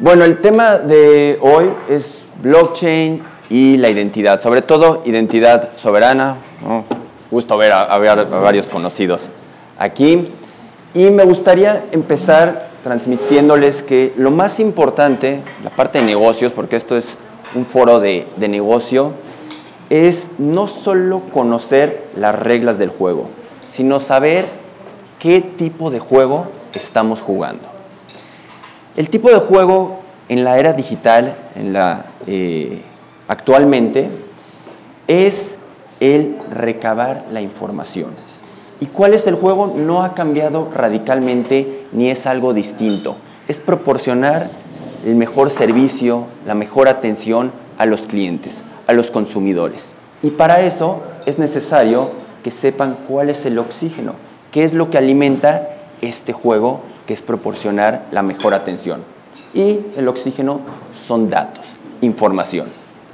Bueno, el tema de hoy es blockchain y la identidad, sobre todo identidad soberana. Gusto ver a, varios conocidos aquí. Y me gustaría empezar transmitiéndoles que lo más importante, la parte de negocios, porque esto es un foro de, de negocio, es no solo conocer las reglas del juego, sino saber qué tipo de juego estamos jugando. El tipo de juego en la era digital, eh, actualmente, es el recabar la información. ¿Y cuál es el juego? No ha cambiado radicalmente ni es algo distinto. Es proporcionar el mejor servicio, la mejor atención a los clientes, a los consumidores. Y para eso es necesario que sepan cuál es el oxígeno, qué es lo que alimenta este juego, que es proporcionar la mejor atención. Y el oxígeno son datos, información.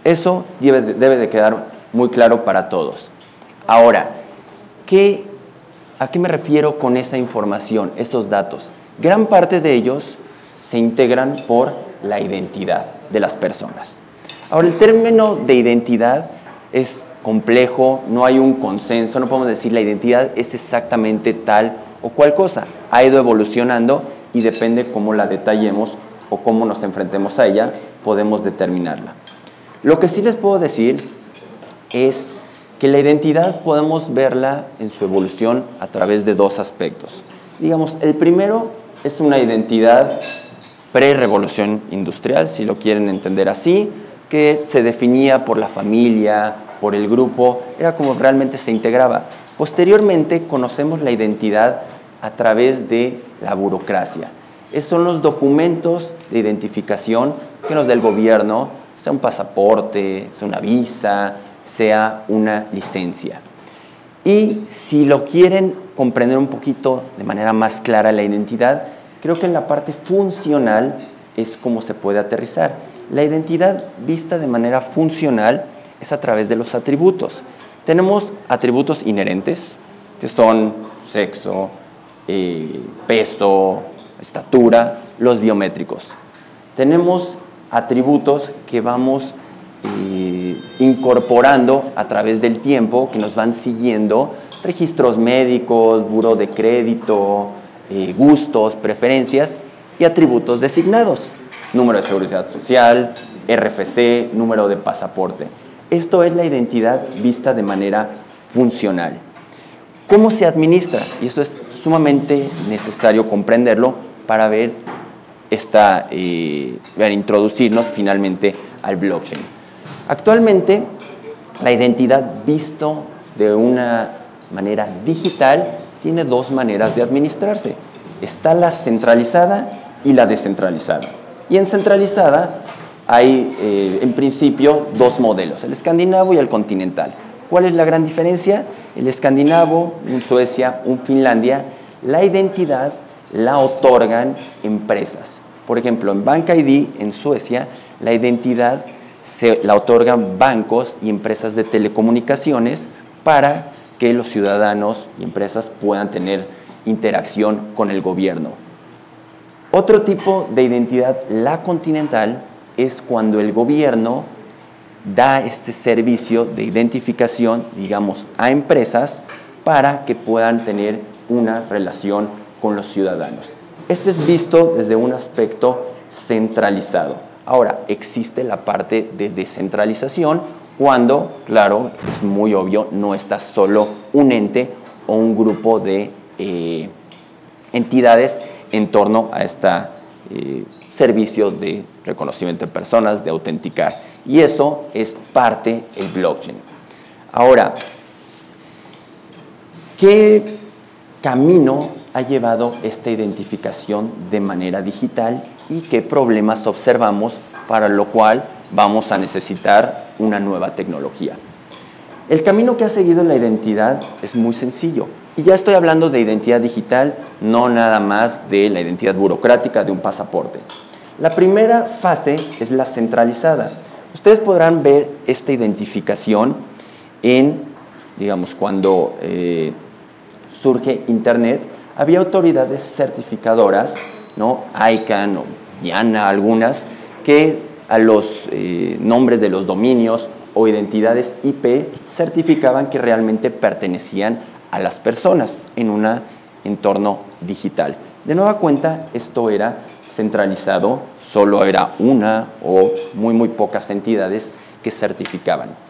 Eso debe de, quedar muy claro para todos. Ahora, ¿a qué me refiero con esa información, esos datos? Gran parte de ellos se integran por la identidad de las personas. Ahora, el término de identidad es complejo, no hay un consenso, no podemos decir la identidad es exactamente tal o cual cosa. Ha ido evolucionando y depende cómo la detallemos o cómo nos enfrentemos a ella, podemos determinarla. Lo que sí les puedo decir es que la identidad podemos verla en su evolución a través de dos aspectos. Digamos, el primero es una identidad pre-revolución industrial, si lo quieren entender así, que se definía por la familia, por el grupo, era como realmente se integraba. Posteriormente conocemos la identidad a través de la burocracia. Esos son los documentos de identificación que nos da el gobierno, sea un pasaporte, sea una visa, sea una licencia. Y si lo quieren comprender un poquito de manera más clara la identidad, creo que en la parte funcional es como se puede aterrizar. La identidad vista de manera funcional es a través de los atributos. Tenemos atributos inherentes, que son sexo, eh, peso, estatura, los biométricos. Tenemos atributos que vamos eh, incorporando a través del tiempo, que nos van siguiendo, registros médicos, buro de crédito, eh, gustos, preferencias y atributos designados, número de seguridad social, RFC, número de pasaporte. Esto es la identidad vista de manera funcional. ¿Cómo se administra? Y esto es sumamente necesario comprenderlo para ver esta, eh, introducirnos finalmente al blockchain. Actualmente, la identidad visto de una manera digital tiene dos maneras de administrarse. Está la centralizada y la descentralizada. Y en centralizada hay eh, en principio dos modelos, el escandinavo y el continental. ¿Cuál es la gran diferencia? El escandinavo, en Suecia, un Finlandia, la identidad la otorgan empresas. Por ejemplo, en Bank ID en Suecia, la identidad se la otorgan bancos y empresas de telecomunicaciones para que los ciudadanos y empresas puedan tener interacción con el gobierno. Otro tipo de identidad, la continental, es cuando el gobierno da este servicio de identificación, digamos, a empresas para que puedan tener una relación con los ciudadanos. Este es visto desde un aspecto centralizado. Ahora, existe la parte de descentralización cuando, claro, es muy obvio, no está solo un ente o un grupo de eh, entidades en torno a este servicio de reconocimiento de personas, de autenticar. Y eso es parte del blockchain. Ahora, ¿qué camino ha llevado esta identificación de manera digital y qué problemas observamos para lo cual vamos a necesitar una nueva tecnología. El camino que ha seguido la identidad es muy sencillo. Y ya estoy hablando de identidad digital, no nada más de la identidad burocrática de un pasaporte. La primera fase es la centralizada. Ustedes podrán ver esta identificación en, digamos, cuando eh, surge Internet, había autoridades certificadoras ¿no? ICANN o Diana, algunas, que a los eh, nombres de los dominios o identidades IP certificaban que realmente pertenecían a las personas en un entorno digital. De nueva cuenta, esto era centralizado, solo era una o muy muy pocas entidades que certificaban.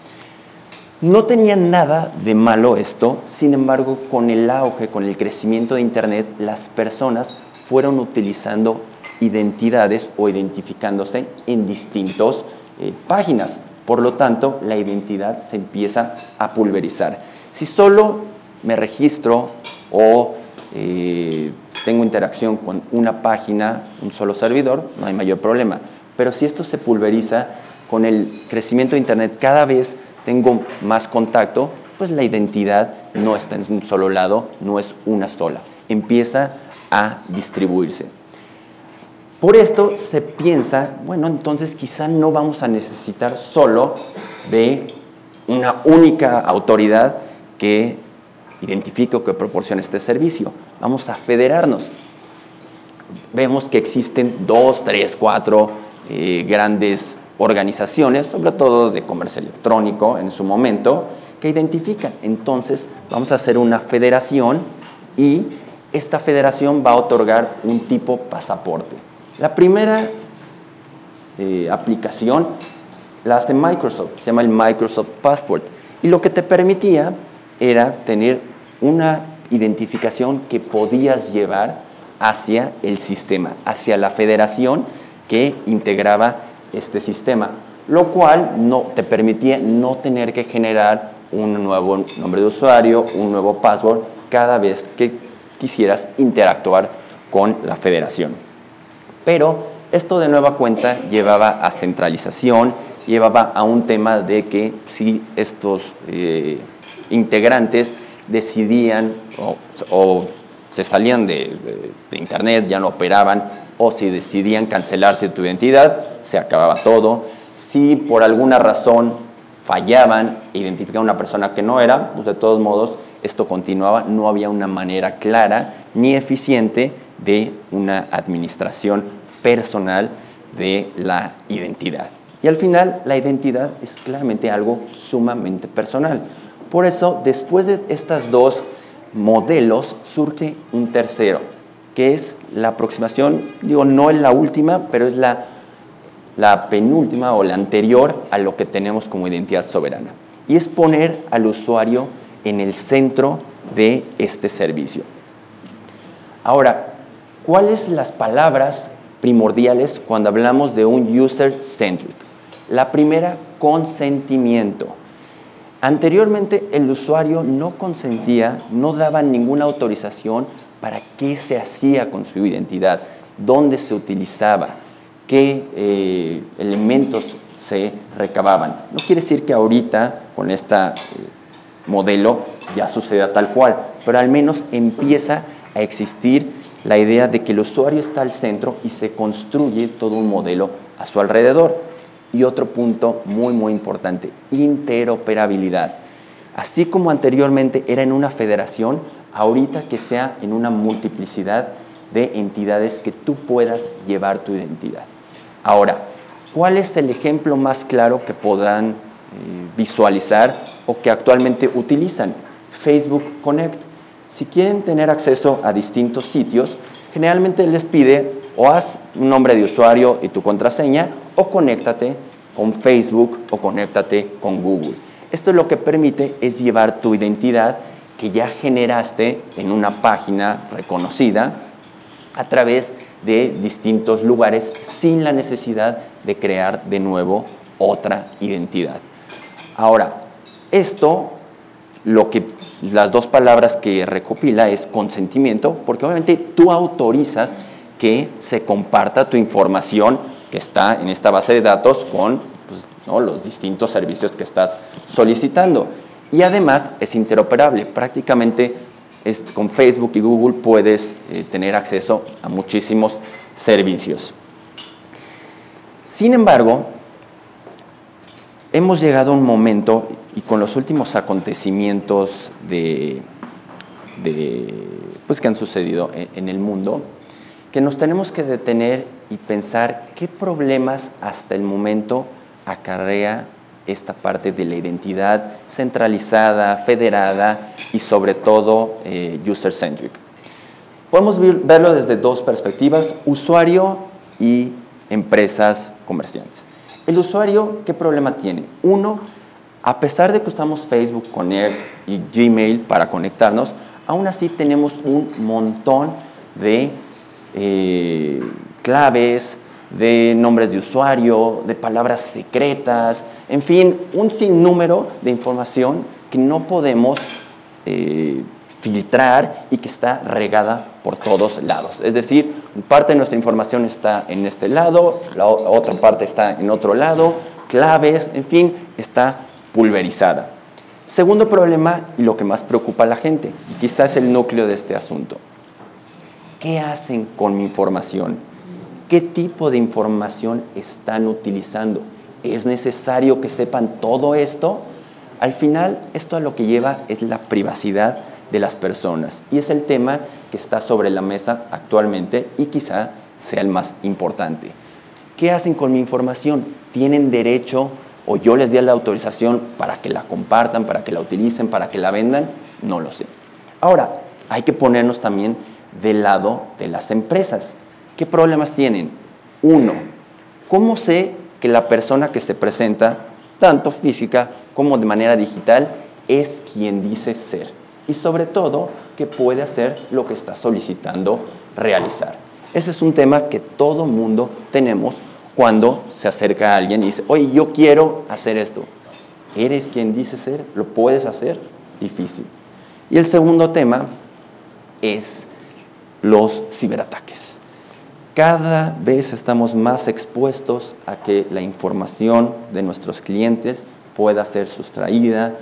No tenía nada de malo esto, sin embargo, con el auge, con el crecimiento de Internet, las personas fueron utilizando identidades o identificándose en distintas eh, páginas. Por lo tanto, la identidad se empieza a pulverizar. Si solo me registro o eh, tengo interacción con una página, un solo servidor, no hay mayor problema. Pero si esto se pulveriza, con el crecimiento de Internet cada vez tengo más contacto, pues la identidad no está en un solo lado, no es una sola, empieza a distribuirse. Por esto se piensa, bueno, entonces quizá no vamos a necesitar solo de una única autoridad que identifique o que proporcione este servicio. Vamos a federarnos. Vemos que existen dos, tres, cuatro eh, grandes organizaciones, sobre todo de comercio electrónico en su momento, que identifican. Entonces vamos a hacer una federación y esta federación va a otorgar un tipo pasaporte. La primera eh, aplicación la hace Microsoft, se llama el Microsoft Passport. Y lo que te permitía era tener una identificación que podías llevar hacia el sistema, hacia la federación que integraba este sistema, lo cual no, te permitía no tener que generar un nuevo nombre de usuario, un nuevo password cada vez que quisieras interactuar con la federación. Pero esto de nueva cuenta llevaba a centralización, llevaba a un tema de que si estos eh, integrantes decidían o, se salían de, Internet, ya no operaban, o si decidían cancelarte tu identidad, se acababa todo. Si por alguna razón fallaban e identificaban a una persona que no era, pues de todos modos esto continuaba, no había una manera clara ni eficiente de una administración personal de la identidad. Y al final la identidad es claramente algo sumamente personal. Por eso, después de estas dos modelos, surge un tercero, que es la aproximación, digo, no es la última, pero es la, la penúltima o la anterior a lo que tenemos como identidad soberana. Y es poner al usuario en el centro de este servicio. Ahora, ¿cuáles las palabras primordiales cuando hablamos de un user-centric? La primera, consentimiento. Anteriormente el usuario no consentía, no daba ninguna autorización para qué se hacía con su identidad, dónde se utilizaba, qué eh, elementos se recababan. No quiere decir que ahorita con este modelo ya suceda tal cual, pero al menos empieza a existir la idea de que el usuario está al centro y se construye todo un modelo a su alrededor. Y otro punto muy, muy importante, interoperabilidad. Así como anteriormente era en una federación, ahorita que sea en una multiplicidad de entidades que tú puedas llevar tu identidad. Ahora, ¿cuál es el ejemplo más claro que podrán eh, visualizar o que actualmente utilizan? Facebook Connect. Si quieren tener acceso a distintos sitios, generalmente les pide o haz un nombre de usuario y tu contraseña o conéctate con Facebook o conéctate con Google. Esto lo que permite es llevar tu identidad que ya generaste en una página reconocida a través de distintos lugares sin la necesidad de crear de nuevo otra identidad. Ahora, esto lo que las dos palabras que recopila es consentimiento, porque obviamente tú autorizas que se comparta tu información que está en esta base de datos con pues, los distintos servicios que estás solicitando. Y además es interoperable. Prácticamente con Facebook y Google puedes eh, tener acceso a muchísimos servicios. Sin embargo, hemos llegado a un momento, y con los últimos acontecimientos de, pues, que han sucedido en el mundo, que nos tenemos que detener y pensar qué problemas hasta el momento acarrea esta parte de la identidad centralizada, federada y sobre todo eh, user-centric. Podemos verlo desde dos perspectivas, usuario y empresas comerciantes. El usuario, ¿qué problema tiene? Uno, a pesar de que usamos Facebook, Connect y Gmail para conectarnos, aún así tenemos un montón de eh, claves, de nombres de usuario, de palabras secretas, en fin, un sinnúmero de información que no podemos eh, filtrar y que está regada por todos lados. Es decir, parte de nuestra información está en este lado, la otra parte está en otro lado, claves, en fin, está pulverizada. Segundo problema y lo que más preocupa a la gente, y quizás el núcleo de este asunto. ¿Qué hacen con mi información? ¿Qué tipo de información están utilizando? ¿Es necesario que sepan todo esto? Al final, esto a lo que lleva es la privacidad de las personas. Y es el tema que está sobre la mesa actualmente y quizá sea el más importante. ¿Qué hacen con mi información? ¿Tienen derecho o yo les di la autorización para que la compartan, para que la utilicen, para que la vendan? No lo sé. Ahora, hay que ponernos también del lado de las empresas. ¿Qué problemas tienen? Uno, ¿cómo sé que la persona que se presenta, tanto física como de manera digital, es quien dice ser? Y sobre todo, que puede hacer lo que está solicitando realizar. Ese es un tema que todo mundo tenemos cuando se acerca a alguien y dice, oye, yo quiero hacer esto. ¿Eres quien dice ser? ¿Lo puedes hacer? Difícil. Y el segundo tema es los ciberataques. Cada vez estamos más expuestos a que la información de nuestros clientes pueda ser sustraída,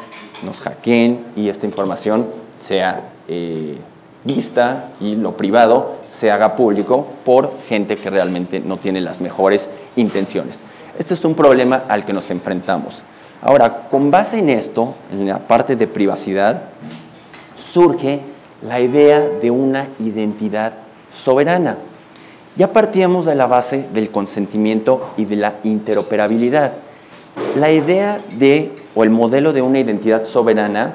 nos hackeen y esta información sea eh, vista y lo privado se haga público por gente que realmente no tiene las mejores intenciones. Este es un problema al que nos enfrentamos. Ahora, con base en esto, en la parte de privacidad, surge la idea de una identidad soberana. Ya partíamos de la base del consentimiento y de la interoperabilidad. La idea de, o el modelo de una identidad soberana,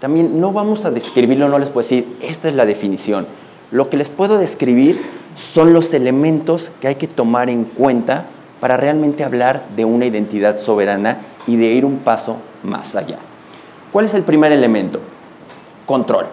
también no vamos a describirlo, no les puedo decir, esta es la definición. Lo que les puedo describir son los elementos que hay que tomar en cuenta para realmente hablar de una identidad soberana y de ir un paso más allá. ¿Cuál es el primer elemento? Control.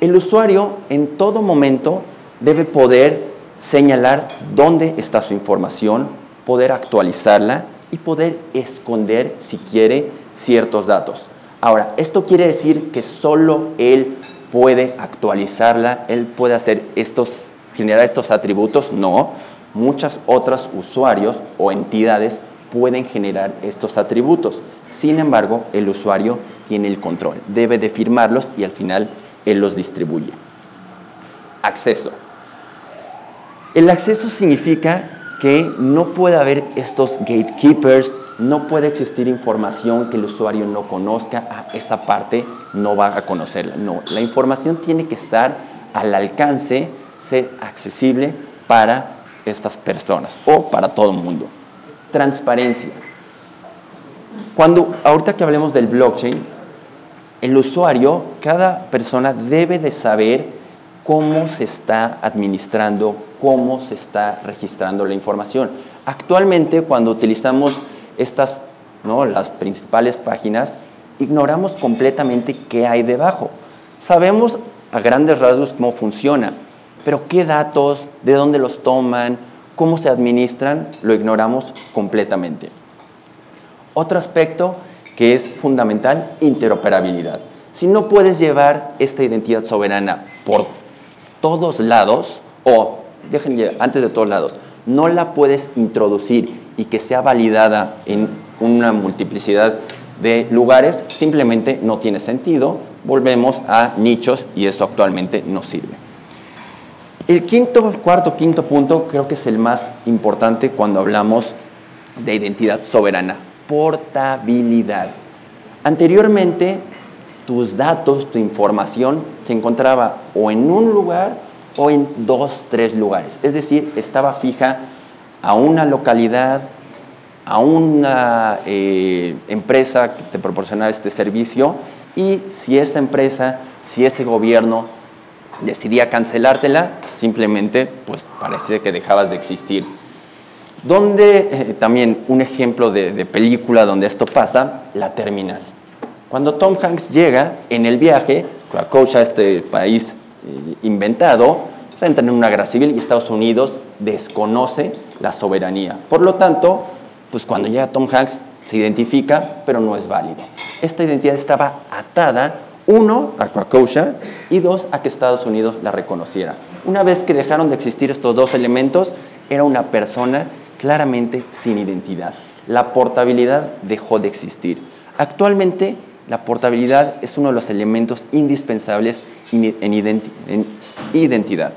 El usuario en todo momento debe poder señalar dónde está su información, poder actualizarla y poder esconder, si quiere, ciertos datos. Ahora, ¿esto quiere decir que solo él puede actualizarla, él puede hacer estos, generar estos atributos? No, muchas otras usuarios o entidades pueden generar estos atributos. Sin embargo, el usuario tiene el control, debe de firmarlos y al final él los distribuye. Acceso. El acceso significa que no puede haber estos gatekeepers, no puede existir información que el usuario no conozca, ah, esa parte no va a conocerla. No, la información tiene que estar al alcance, ser accesible para estas personas o para todo el mundo. Transparencia. Cuando, ahorita que hablemos del blockchain, el usuario, cada persona debe de saber cómo se está administrando, cómo se está registrando la información. Actualmente, cuando utilizamos estas, ¿no? las principales páginas, ignoramos completamente qué hay debajo. Sabemos a grandes rasgos cómo funciona, pero qué datos, de dónde los toman, cómo se administran, lo ignoramos completamente. Otro aspecto que es fundamental, interoperabilidad. Si no puedes llevar esta identidad soberana por todos lados, o, déjenme, antes de todos lados, no la puedes introducir y que sea validada en una multiplicidad de lugares, simplemente no tiene sentido. Volvemos a nichos y eso actualmente no sirve. El quinto, cuarto, quinto punto creo que es el más importante cuando hablamos de identidad soberana, portabilidad. Anteriormente tus datos, tu información se encontraba o en un lugar o en dos, tres lugares. Es decir, estaba fija a una localidad, a una eh, empresa que te proporcionaba este servicio y si esa empresa, si ese gobierno decidía cancelártela, simplemente pues parece que dejabas de existir. Donde eh, también un ejemplo de, película donde esto pasa, la terminal. Cuando Tom Hanks llega en el viaje, a este país eh, inventado, se entra en una guerra civil y Estados Unidos desconoce la soberanía. Por lo tanto, pues cuando llega Tom Hanks se identifica, pero no es válido. Esta identidad estaba atada, uno, a Krakowska y dos, a que Estados Unidos la reconociera. Una vez que dejaron de existir estos dos elementos, era una persona claramente sin identidad. La portabilidad dejó de existir. Actualmente, la portabilidad es uno de los elementos indispensables en identidad.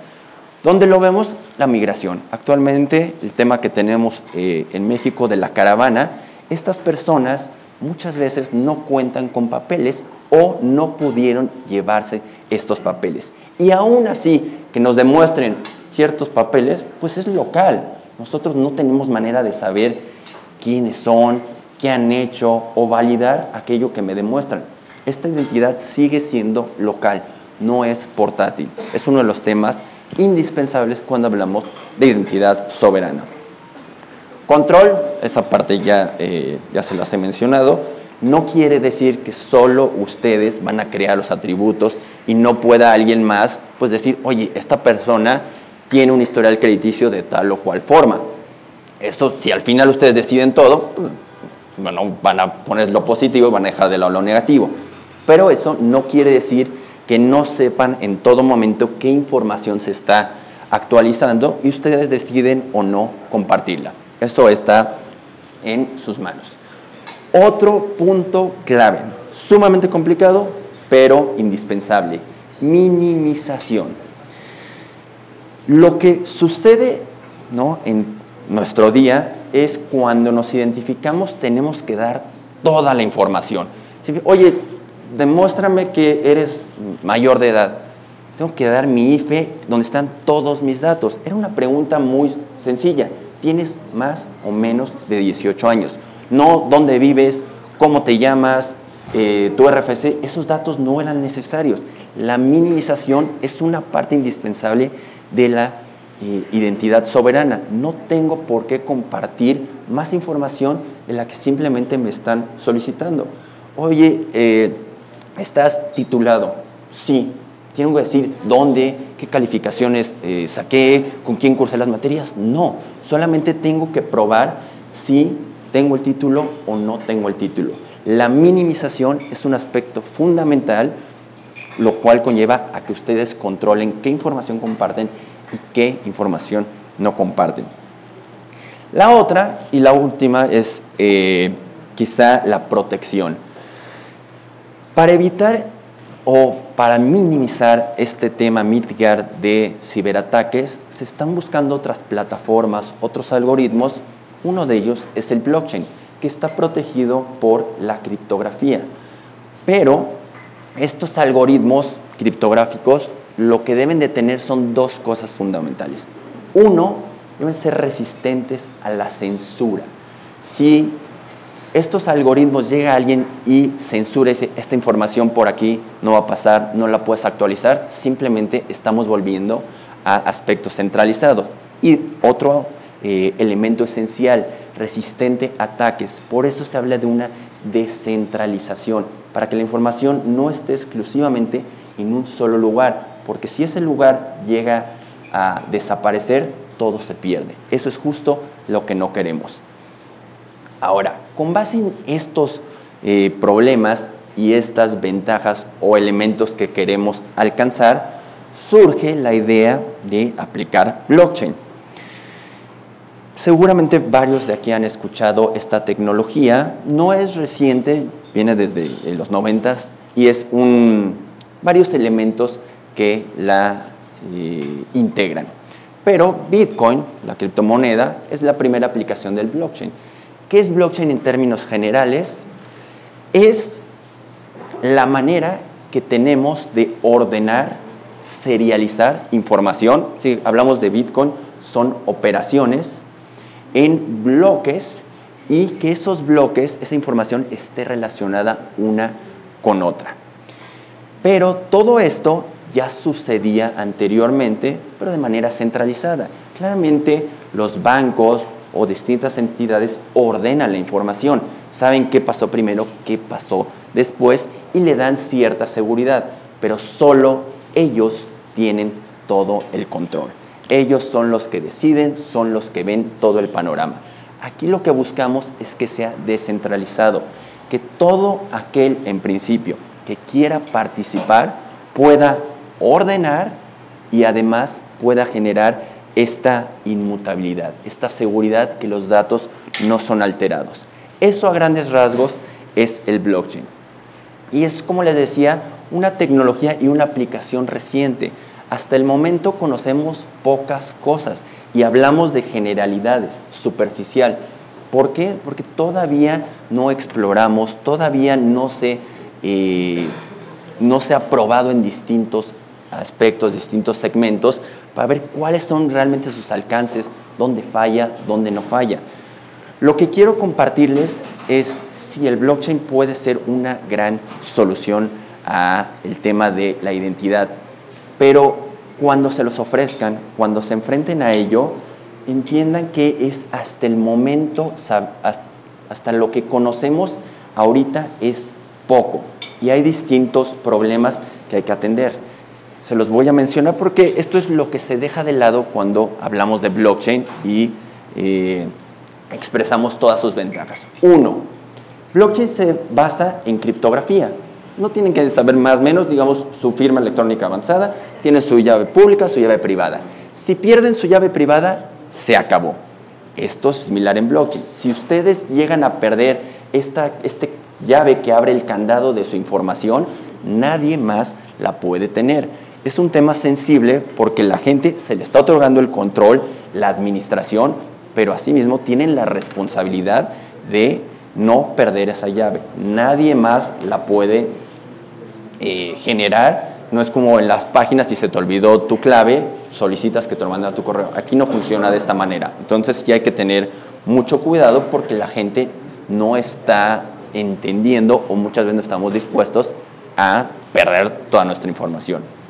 ¿Dónde lo vemos? La migración. Actualmente, el tema que tenemos eh, en México de la caravana, estas personas muchas veces no cuentan con papeles o no pudieron llevarse estos papeles. Y aún así, que nos demuestren ciertos papeles, pues es local. Nosotros no tenemos manera de saber quiénes son, qué han hecho o validar aquello que me demuestran. Esta identidad sigue siendo local, no es portátil. Es uno de los temas indispensables cuando hablamos de identidad soberana. Control, esa parte ya, eh, ya se las he mencionado, no quiere decir que solo ustedes van a crear los atributos y no pueda alguien más pues decir, oye, esta persona tiene un historial crediticio de tal o cual forma. Esto, si al final ustedes deciden todo, pues, bueno, van a poner lo positivo y van a dejar de lado lo negativo. Pero eso no quiere decir que no sepan en todo momento qué información se está actualizando y ustedes deciden o no compartirla. Esto está en sus manos. Otro punto clave, sumamente complicado, pero indispensable, minimización. Lo que sucede ¿no? en nuestro día es cuando nos identificamos tenemos que dar toda la información. Oye, demuéstrame que eres mayor de edad. Tengo que dar mi IFE donde están todos mis datos. Era una pregunta muy sencilla. ¿Tienes más o menos de 18 años? No dónde vives, cómo te llamas, eh, tu RFC. Esos datos no eran necesarios. La minimización es una parte indispensable de la identidad soberana. No tengo por qué compartir más información de la que simplemente me están solicitando. Oye, eh, ¿Estás titulado? Sí. ¿Tengo que decir dónde, qué calificaciones eh, saqué, con quién cursé las materias? No. Solamente tengo que probar si tengo el título o no tengo el título. La minimización es un aspecto fundamental, lo cual conlleva a que ustedes controlen qué información comparten y qué información no comparten. La otra y la última es eh, quizá la protección. Para evitar o para minimizar este tema mitigar de ciberataques, se están buscando otras plataformas, otros algoritmos. Uno de ellos es el blockchain, que está protegido por la criptografía. Pero estos algoritmos criptográficos lo que deben de tener son dos cosas fundamentales. Uno, deben ser resistentes a la censura. Si estos algoritmos llega alguien y censura esta información por aquí, no va a pasar, no la puedes actualizar, simplemente estamos volviendo a aspectos centralizados. Y otro eh, elemento esencial, resistente a ataques. Por eso se habla de una descentralización, para que la información no esté exclusivamente en un solo lugar, porque si ese lugar llega a desaparecer, todo se pierde. Eso es justo lo que no queremos. Ahora, con base en estos eh, problemas y estas ventajas o elementos que queremos alcanzar, surge la idea de aplicar blockchain. Seguramente varios de aquí han escuchado esta tecnología. No es reciente, viene desde eh, los 90 y es un, varios elementos que la eh, integran. Pero Bitcoin, la criptomoneda, es la primera aplicación del blockchain. ¿Qué es blockchain en términos generales? Es la manera que tenemos de ordenar serializar información. Si hablamos de Bitcoin, son operaciones en bloques y que esos bloques, esa información esté relacionada una con otra. Pero todo esto ya sucedía anteriormente, pero de manera centralizada. Claramente los bancos o distintas entidades ordenan la información, saben qué pasó primero, qué pasó después y le dan cierta seguridad, pero solo ellos tienen todo el control. Ellos son los que deciden, son los que ven todo el panorama. Aquí lo que buscamos es que sea descentralizado, que todo aquel en principio que quiera participar pueda ordenar y además pueda generar esta inmutabilidad, esta seguridad que los datos no son alterados. Eso a grandes rasgos es el blockchain. Y es, como les decía, una tecnología y una aplicación reciente. Hasta el momento conocemos pocas cosas y hablamos de generalidades, superficial. ¿Por qué? Porque todavía no exploramos, todavía no se, eh, no se ha probado en distintos aspectos, distintos segmentos, para ver cuáles son realmente sus alcances, dónde falla, dónde no falla. Lo que quiero compartirles es si el blockchain puede ser una gran solución a el tema de la identidad, pero cuando se los ofrezcan, cuando se enfrenten a ello, entiendan que es hasta el momento, hasta lo que conocemos ahorita es poco y hay distintos problemas que hay que atender. Se los voy a mencionar porque esto es lo que se deja de lado cuando hablamos de blockchain y eh, expresamos todas sus ventajas. Uno, blockchain se basa en criptografía. No tienen que saber más o menos, digamos, su firma electrónica avanzada, tiene su llave pública, su llave privada. Si pierden su llave privada, se acabó. Esto es similar en blockchain. Si ustedes llegan a perder esta este llave que abre el candado de su información, nadie más la puede tener. Es un tema sensible porque la gente se le está otorgando el control, la administración, pero asimismo tienen la responsabilidad de no perder esa llave. Nadie más la puede eh, generar. No es como en las páginas, si se te olvidó tu clave, solicitas que te lo manden a tu correo. Aquí no funciona de esta manera. Entonces sí hay que tener mucho cuidado porque la gente no está entendiendo o muchas veces no estamos dispuestos a perder toda nuestra información.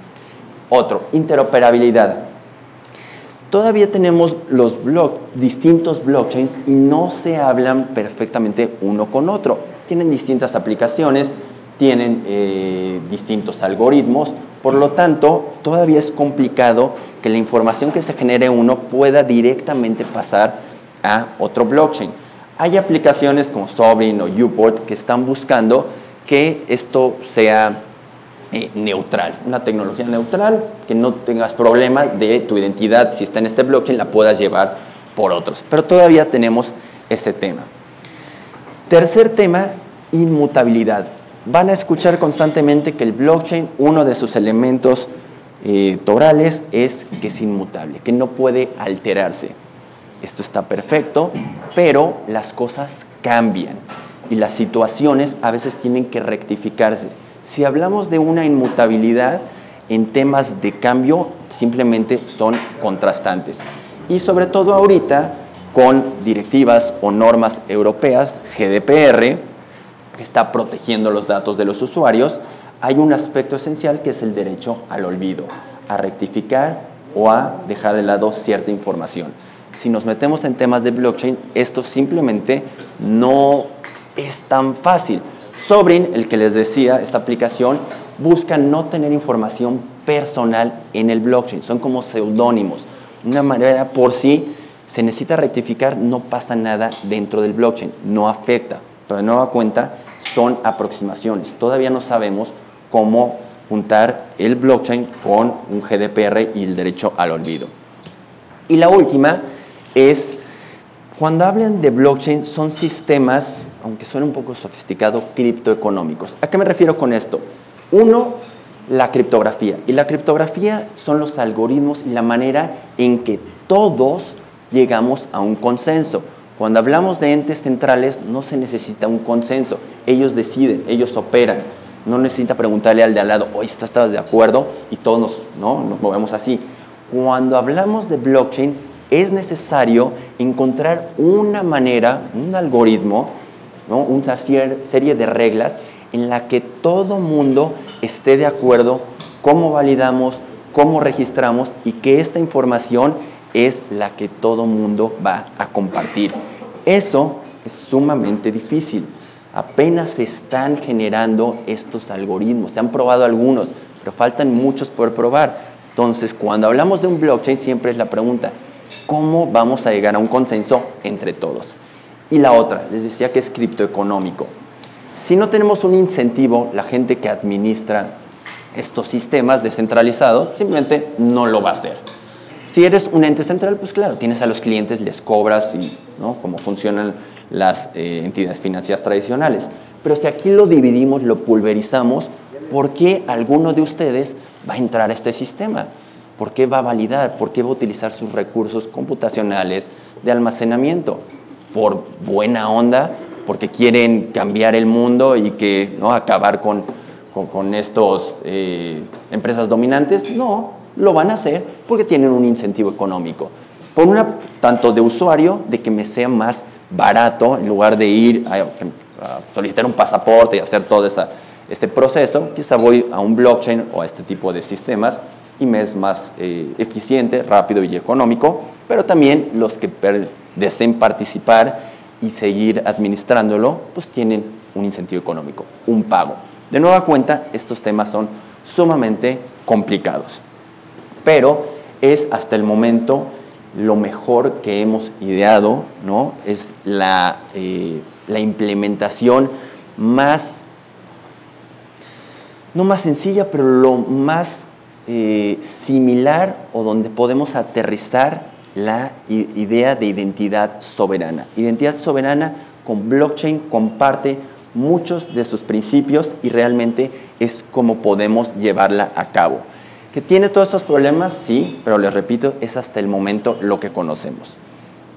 Otro, interoperabilidad. Todavía tenemos los distintos blockchains y no se hablan perfectamente uno con otro. Tienen distintas aplicaciones, tienen eh, distintos algoritmos, por lo tanto, todavía es complicado que la información que se genere uno pueda directamente pasar a otro blockchain. Hay aplicaciones como Sovereign o Uport que están buscando que esto sea eh, neutral, una tecnología neutral, que no tengas problema de tu identidad, si está en este blockchain, la puedas llevar por otros. Pero todavía tenemos ese tema. Tercer tema, inmutabilidad. Van a escuchar constantemente que el blockchain, uno de sus elementos eh, torales es que es inmutable, que no puede alterarse. Esto está perfecto, pero las cosas cambian y las situaciones a veces tienen que rectificarse. Si hablamos de una inmutabilidad en temas de cambio, simplemente son contrastantes. Y sobre todo ahorita con directivas o normas europeas, GDPR, que está protegiendo los datos de los usuarios, hay un aspecto esencial que es el derecho al olvido, a rectificar o a dejar de lado cierta información. Si nos metemos en temas de blockchain, esto simplemente no es tan fácil. Sobrin, el que les decía, esta aplicación, busca no tener información personal en el blockchain, son como seudónimos. Una manera por si se necesita rectificar, no pasa nada dentro del blockchain, no afecta. Pero de nueva cuenta, son aproximaciones. Todavía no sabemos cómo juntar el blockchain con un GDPR y el derecho al olvido. Y la última es cuando hablan de blockchain son sistemas, aunque suene un poco sofisticado, criptoeconómicos. ¿A qué me refiero con esto? Uno, la criptografía. Y la criptografía son los algoritmos y la manera en que todos llegamos a un consenso. Cuando hablamos de entes centrales no se necesita un consenso, ellos deciden, ellos operan. no necesita preguntarle al de al lado, oye, ¿estás de acuerdo? Y todos nos, ¿no? nos movemos así. Cuando hablamos de blockchain, es necesario encontrar una manera, un algoritmo, una serie de reglas en la que todo mundo esté de acuerdo cómo validamos, cómo registramos y que esta información es la que todo mundo va a compartir. Eso es sumamente difícil. Apenas se están generando estos algoritmos. Se han probado algunos, pero faltan muchos por probar. Entonces, cuando hablamos de un blockchain, siempre es la pregunta, ¿cómo vamos a llegar a un consenso entre todos? Y la otra, les decía que es criptoeconómico. Si no tenemos un incentivo, la gente que administra estos sistemas descentralizados simplemente no lo va a hacer. Si eres un ente central, pues claro, tienes a los clientes, les cobras y ¿no? cómo funcionan las eh, entidades financieras tradicionales. Pero si aquí lo dividimos, lo pulverizamos, ¿por qué alguno de ustedes va a entrar a este sistema? ¿Por qué va a validar? ¿Por qué va a utilizar sus recursos computacionales de almacenamiento? ¿Por buena onda? ¿Porque quieren cambiar el mundo y que no acabar con, con, estos eh, empresas dominantes? No, lo van a hacer porque tienen un incentivo económico. Por una, tanto de usuario, de que me sea más barato, en lugar de ir a, solicitar un pasaporte y hacer todo este proceso, quizá voy a un blockchain o a este tipo de sistemas es más eh, eficiente, rápido y económico, pero también los que deseen participar y seguir administrándolo, pues tienen un incentivo económico, un pago. De nueva cuenta, estos temas son sumamente complicados, pero es hasta el momento lo mejor que hemos ideado, ¿no? Es la, eh, la implementación más, no más sencilla, pero lo más eh, similar o donde podemos aterrizar la idea de identidad soberana. Identidad soberana con blockchain comparte muchos de sus principios y realmente es como podemos llevarla a cabo. ¿Que tiene todos estos problemas? Sí, pero les repito, es hasta el momento lo que conocemos.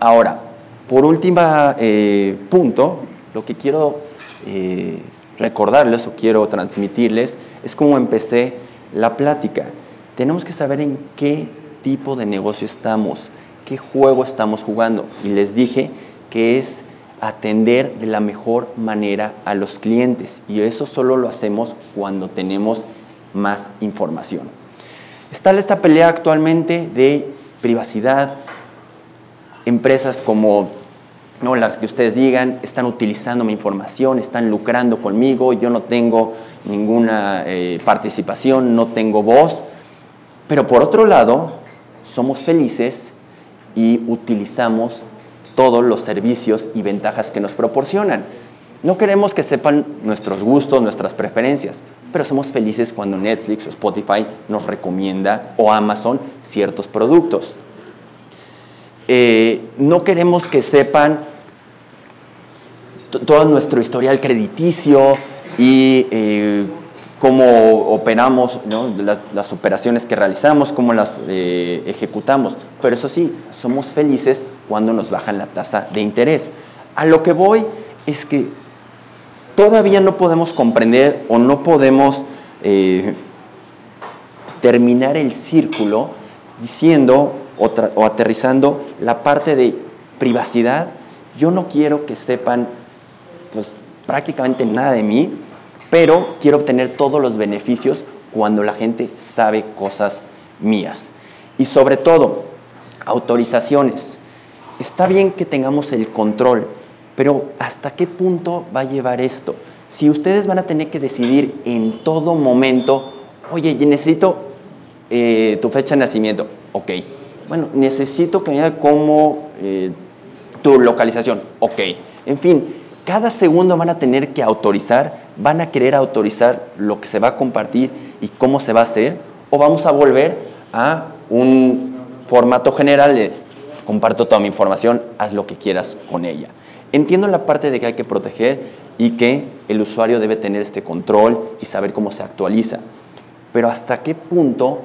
Ahora, por último eh, punto, lo que quiero eh, recordarles o quiero transmitirles es cómo empecé la plática. Tenemos que saber en qué tipo de negocio estamos, qué juego estamos jugando. Y les dije que es atender de la mejor manera a los clientes. Y eso solo lo hacemos cuando tenemos más información. Está esta pelea actualmente de privacidad. Empresas como no las que ustedes digan están utilizando mi información, están lucrando conmigo, yo no tengo ninguna eh, participación, no tengo voz. Pero por otro lado, somos felices y utilizamos todos los servicios y ventajas que nos proporcionan. No queremos que sepan nuestros gustos, nuestras preferencias, pero somos felices cuando Netflix o Spotify nos recomienda o Amazon ciertos productos. Eh, no queremos que sepan todo nuestro historial crediticio y eh, cómo operamos, las, operaciones que realizamos, cómo las eh, ejecutamos. Pero eso sí, somos felices cuando nos bajan la tasa de interés. A lo que voy es que todavía no podemos comprender o no podemos eh, terminar el círculo diciendo o aterrizando la parte de privacidad. Yo no quiero que sepan pues, prácticamente nada de mí, pero quiero obtener todos los beneficios cuando la gente sabe cosas mías. Y sobre todo, autorizaciones. Está bien que tengamos el control, pero ¿hasta qué punto va a llevar esto? Si ustedes van a tener que decidir en todo momento, oye, necesito eh, tu fecha de nacimiento, ok. Bueno, necesito que me diga cómo eh, tu localización, ok. En fin, cada segundo van a tener que autorizar, van a querer autorizar lo que se va a compartir y cómo se va a hacer, o vamos a volver a un formato general de comparto toda mi información, haz lo que quieras con ella. Entiendo la parte de que hay que proteger y que el usuario debe tener este control y saber cómo se actualiza, pero hasta qué punto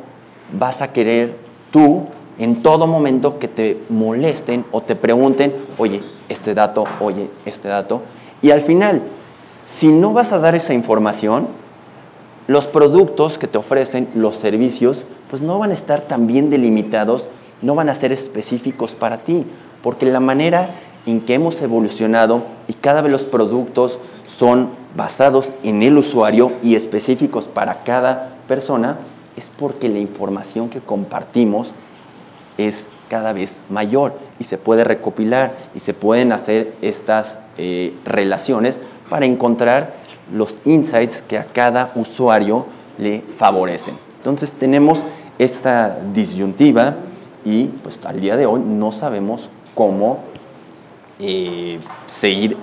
vas a querer tú en todo momento que te molesten o te pregunten, oye, este dato, oye, este dato. Y al final, si no vas a dar esa información, los productos que te ofrecen, los servicios, pues no van a estar tan bien delimitados, no van a ser específicos para ti, porque la manera en que hemos evolucionado y cada vez los productos son basados en el usuario y específicos para cada persona, es porque la información que compartimos es cada vez mayor y se puede recopilar y se pueden hacer estas eh, relaciones para encontrar los insights que a cada usuario le favorecen. Entonces tenemos esta disyuntiva y pues al día de hoy no sabemos cómo eh, seguir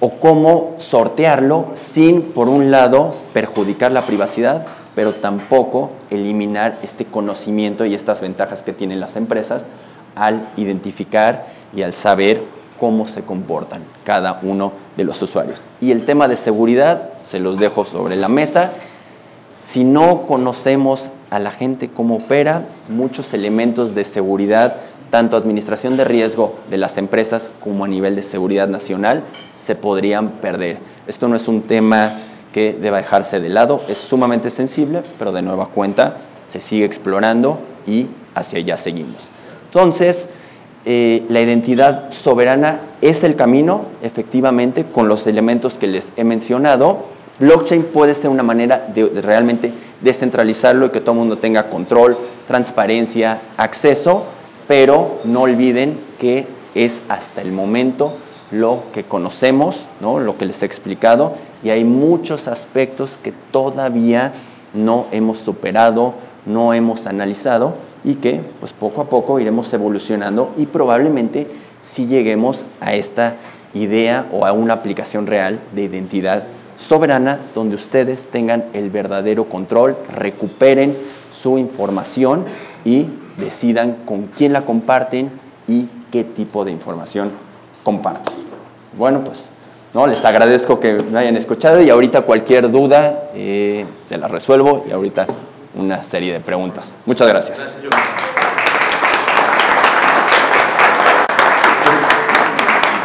o cómo sortearlo sin, por un lado, perjudicar la privacidad, pero tampoco eliminar este conocimiento y estas ventajas que tienen las empresas al identificar y al saber cómo se comportan cada uno de los usuarios. Y el tema de seguridad se los dejo sobre la mesa. Si no conocemos a la gente cómo opera, muchos elementos de seguridad, tanto administración de riesgo de las empresas como a nivel de seguridad nacional, se podrían perder. Esto no es un tema que deba dejarse de lado, es sumamente sensible, pero de nueva cuenta se sigue explorando y hacia allá seguimos. Entonces, eh, la identidad soberana es el camino, efectivamente, con los elementos que les he mencionado. Blockchain puede ser una manera de, de realmente descentralizarlo y que todo el mundo tenga control, transparencia, acceso, pero no olviden que es hasta el momento lo que conocemos, ¿no? lo que les he explicado, y hay muchos aspectos que todavía no hemos superado, no hemos analizado y que pues poco a poco iremos evolucionando y probablemente si lleguemos a esta idea o a una aplicación real de identidad soberana donde ustedes tengan el verdadero control, recuperen su información y decidan con quién la comparten y qué tipo de información comparten. Bueno, pues ¿no? les agradezco que me hayan escuchado y ahorita cualquier duda eh, se la resuelvo y ahorita una serie de preguntas. Muchas gracias